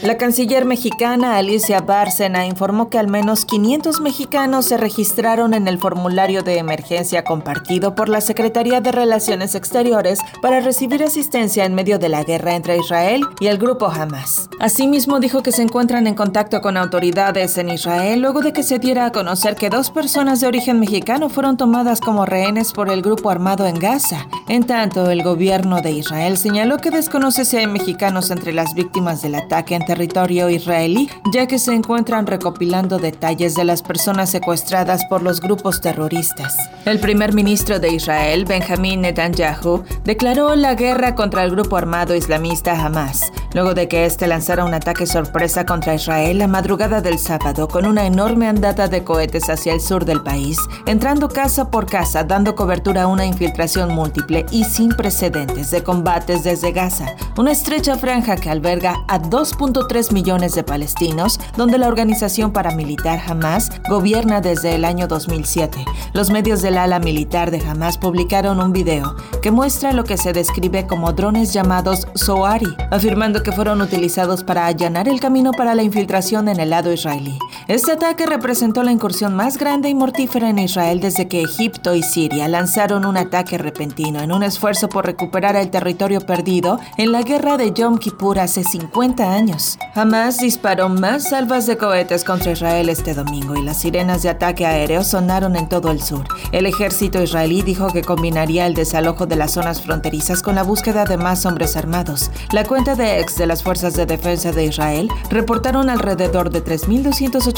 La canciller mexicana Alicia Bárcena informó que al menos 500 mexicanos se registraron en el formulario de emergencia compartido por la Secretaría de Relaciones Exteriores para recibir asistencia en medio de la guerra entre Israel y el grupo Hamas. Asimismo, dijo que se encuentran en contacto con autoridades en Israel luego de que se diera a conocer que dos personas de origen mexicano fueron tomadas como rehenes por el grupo armado en Gaza. En tanto, el gobierno de Israel señaló que desconoce si hay mexicanos entre las víctimas del ataque territorio israelí, ya que se encuentran recopilando detalles de las personas secuestradas por los grupos terroristas. El primer ministro de Israel, Benjamin Netanyahu, declaró la guerra contra el grupo armado islamista Hamas, luego de que este lanzara un ataque sorpresa contra Israel la madrugada del sábado con una enorme andada de cohetes hacia el sur del país, entrando casa por casa, dando cobertura a una infiltración múltiple y sin precedentes de combates desde Gaza, una estrecha franja que alberga a 2.3 3 millones de palestinos, donde la organización paramilitar Hamas gobierna desde el año 2007. Los medios del ala militar de Hamas publicaron un video que muestra lo que se describe como drones llamados Soari, afirmando que fueron utilizados para allanar el camino para la infiltración en el lado israelí. Este ataque representó la incursión más grande y mortífera en Israel desde que Egipto y Siria lanzaron un ataque repentino en un esfuerzo por recuperar el territorio perdido en la guerra de Yom Kippur hace 50 años. Hamas disparó más salvas de cohetes contra Israel este domingo y las sirenas de ataque aéreo sonaron en todo el sur. El ejército israelí dijo que combinaría el desalojo de las zonas fronterizas con la búsqueda de más hombres armados. La cuenta de ex de las Fuerzas de Defensa de Israel reportaron alrededor de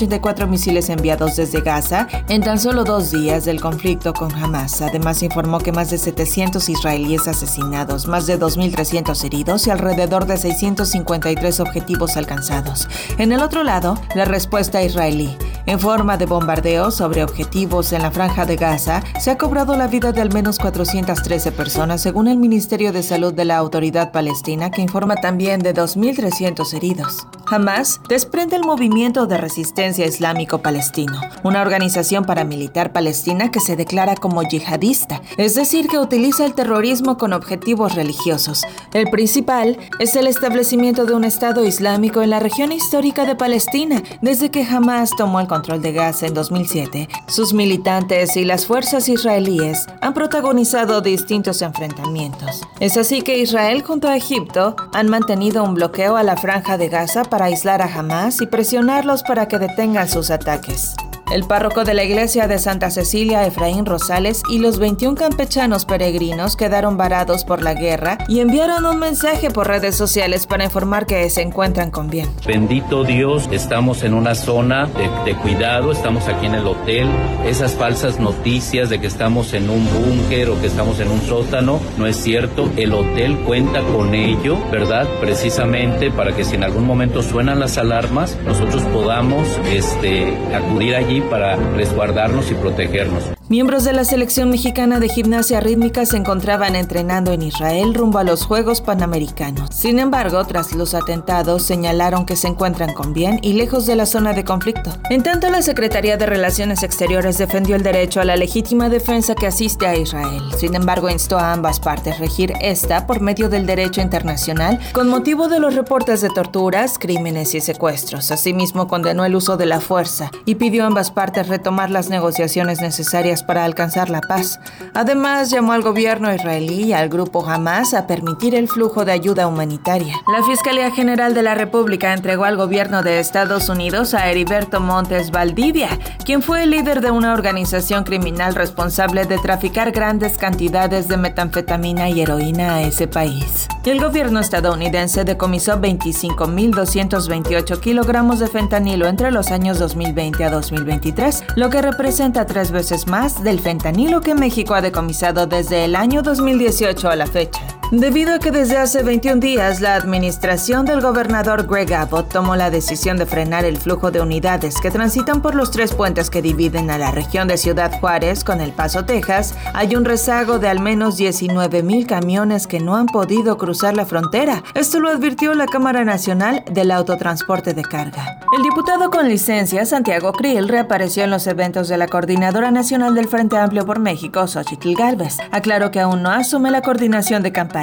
3.284 misiles enviados desde Gaza en tan solo dos días del conflicto con Hamas. Además informó que más de 700 israelíes asesinados, más de 2.300 heridos y alrededor de 653 objetivos alcanzados. En el otro lado, la respuesta israelí. En forma de bombardeo sobre objetivos en la franja de Gaza, se ha cobrado la vida de al menos 413 personas, según el Ministerio de Salud de la Autoridad Palestina, que informa también de 2.300 heridos. Hamas desprende el movimiento de resistencia islámico palestino, una organización paramilitar palestina que se declara como yihadista, es decir, que utiliza el terrorismo con objetivos religiosos. El principal es el establecimiento de un Estado islámico en la región histórica de Palestina, desde que Hamas tomó el control de Gaza en 2007. Sus militantes y las fuerzas israelíes han protagonizado distintos enfrentamientos. Es así que Israel junto a Egipto han mantenido un bloqueo a la franja de Gaza para aislar a Hamas y presionarlos para que detengan sus ataques. El párroco de la iglesia de Santa Cecilia, Efraín Rosales, y los 21 campechanos peregrinos quedaron varados por la guerra y enviaron un mensaje por redes sociales para informar que se encuentran con bien. Bendito Dios, estamos en una zona de, cuidado, estamos aquí en el hotel. Esas falsas noticias de que estamos en un búnker o que estamos en un sótano, no es cierto. El hotel cuenta con ello, ¿verdad? Precisamente para que si en algún momento suenan las alarmas, nosotros podamos este, acudir allí para resguardarnos y protegernos. Miembros de la selección mexicana de gimnasia rítmica se encontraban entrenando en Israel rumbo a los Juegos Panamericanos. Sin embargo, tras los atentados, señalaron que se encuentran con bien y lejos de la zona de conflicto. En tanto, la Secretaría de Relaciones Exteriores defendió el derecho a la legítima defensa que asiste a Israel. Sin embargo, instó a ambas partes regir esta por medio del derecho internacional con motivo de los reportes de torturas, crímenes y secuestros. Asimismo, condenó el uso de la fuerza y pidió a ambas partes retomar las negociaciones necesarias para alcanzar la paz. Además, llamó al gobierno israelí y al grupo Hamas a permitir el flujo de ayuda humanitaria. La Fiscalía General de la República entregó al gobierno de Estados Unidos a Heriberto Montes Valdivia, quien fue el líder de una organización criminal responsable de traficar grandes cantidades de metanfetamina y heroína a ese país. El gobierno estadounidense decomisó 25.228 kilogramos de fentanilo entre los años 2020 a 2023, lo que representa tres veces más del fentanilo que México ha decomisado desde el año 2018 a la fecha. Debido a que desde hace 21 días la administración del gobernador Greg Abbott tomó la decisión de frenar el flujo de unidades que transitan por los tres puentes que dividen a la región de Ciudad Juárez con El Paso, Texas, hay un rezago de al menos 19 mil camiones que no han podido cruzar la frontera. Esto lo advirtió la Cámara Nacional del Autotransporte de Carga. El diputado con licencia, Santiago Krill, reapareció en los eventos de la Coordinadora Nacional del Frente Amplio por México, Xochitl Galvez. Aclaró que aún no asume la coordinación de campaña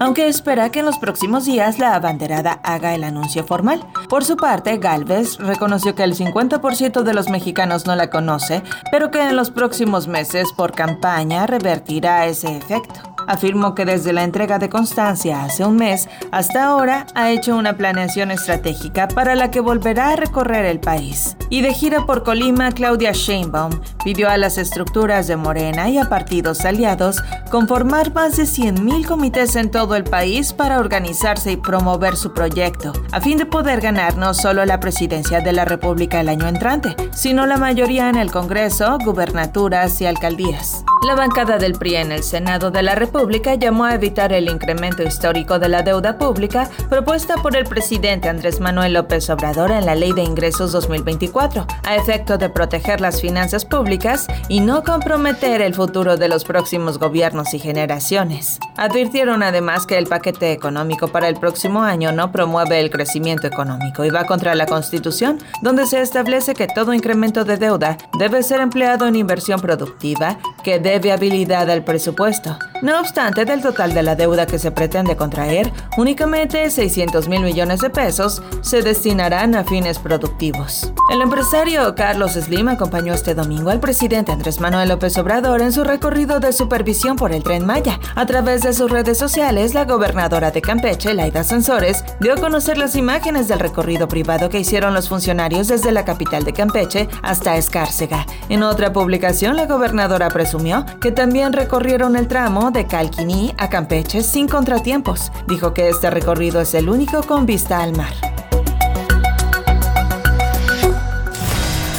aunque espera que en los próximos días la abanderada haga el anuncio formal. Por su parte, Galvez reconoció que el 50% de los mexicanos no la conoce, pero que en los próximos meses por campaña revertirá ese efecto afirmó que desde la entrega de constancia hace un mes hasta ahora ha hecho una planeación estratégica para la que volverá a recorrer el país. Y de gira por Colima, Claudia Sheinbaum pidió a las estructuras de Morena y a partidos aliados conformar más de 100.000 comités en todo el país para organizarse y promover su proyecto, a fin de poder ganar no solo la presidencia de la República el año entrante, sino la mayoría en el Congreso, gubernaturas y alcaldías. La bancada del PRI en el Senado de la República llamó a evitar el incremento histórico de la deuda pública propuesta por el presidente Andrés Manuel López Obrador en la Ley de Ingresos 2024, a efecto de proteger las finanzas públicas y no comprometer el futuro de los próximos gobiernos y generaciones. Advirtieron además que el paquete económico para el próximo año no promueve el crecimiento económico y va contra la Constitución, donde se establece que todo incremento de deuda debe ser empleado en inversión productiva que debe viabilidad al presupuesto. No obstante, del total de la deuda que se pretende contraer, únicamente 600 mil millones de pesos se destinarán a fines productivos. El empresario Carlos Slim acompañó este domingo al presidente Andrés Manuel López Obrador en su recorrido de supervisión por el tren Maya. A través de sus redes sociales, la gobernadora de Campeche, Laida Sansores, dio a conocer las imágenes del recorrido privado que hicieron los funcionarios desde la capital de Campeche hasta Escárcega. En otra publicación, la gobernadora presumió que también recorrieron el tramo de Calquiní a Campeche sin contratiempos. Dijo que este recorrido es el único con vista al mar.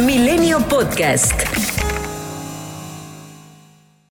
Milenio Podcast.